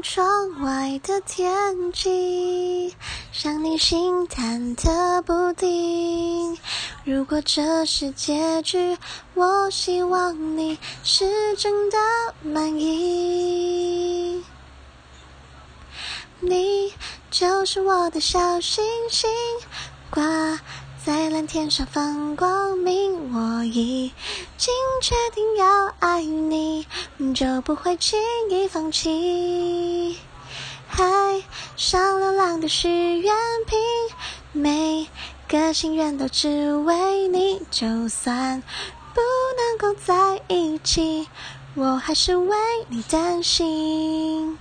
窗外的天气，让你心忐忑不定。如果这是结局，我希望你是真的满意。你就是我的小星星，挂。在蓝天上放光明，我已经决定要爱你，就不会轻易放弃。海上流浪的许愿瓶，每个心愿都只为你，就算不能够在一起，我还是为你担心。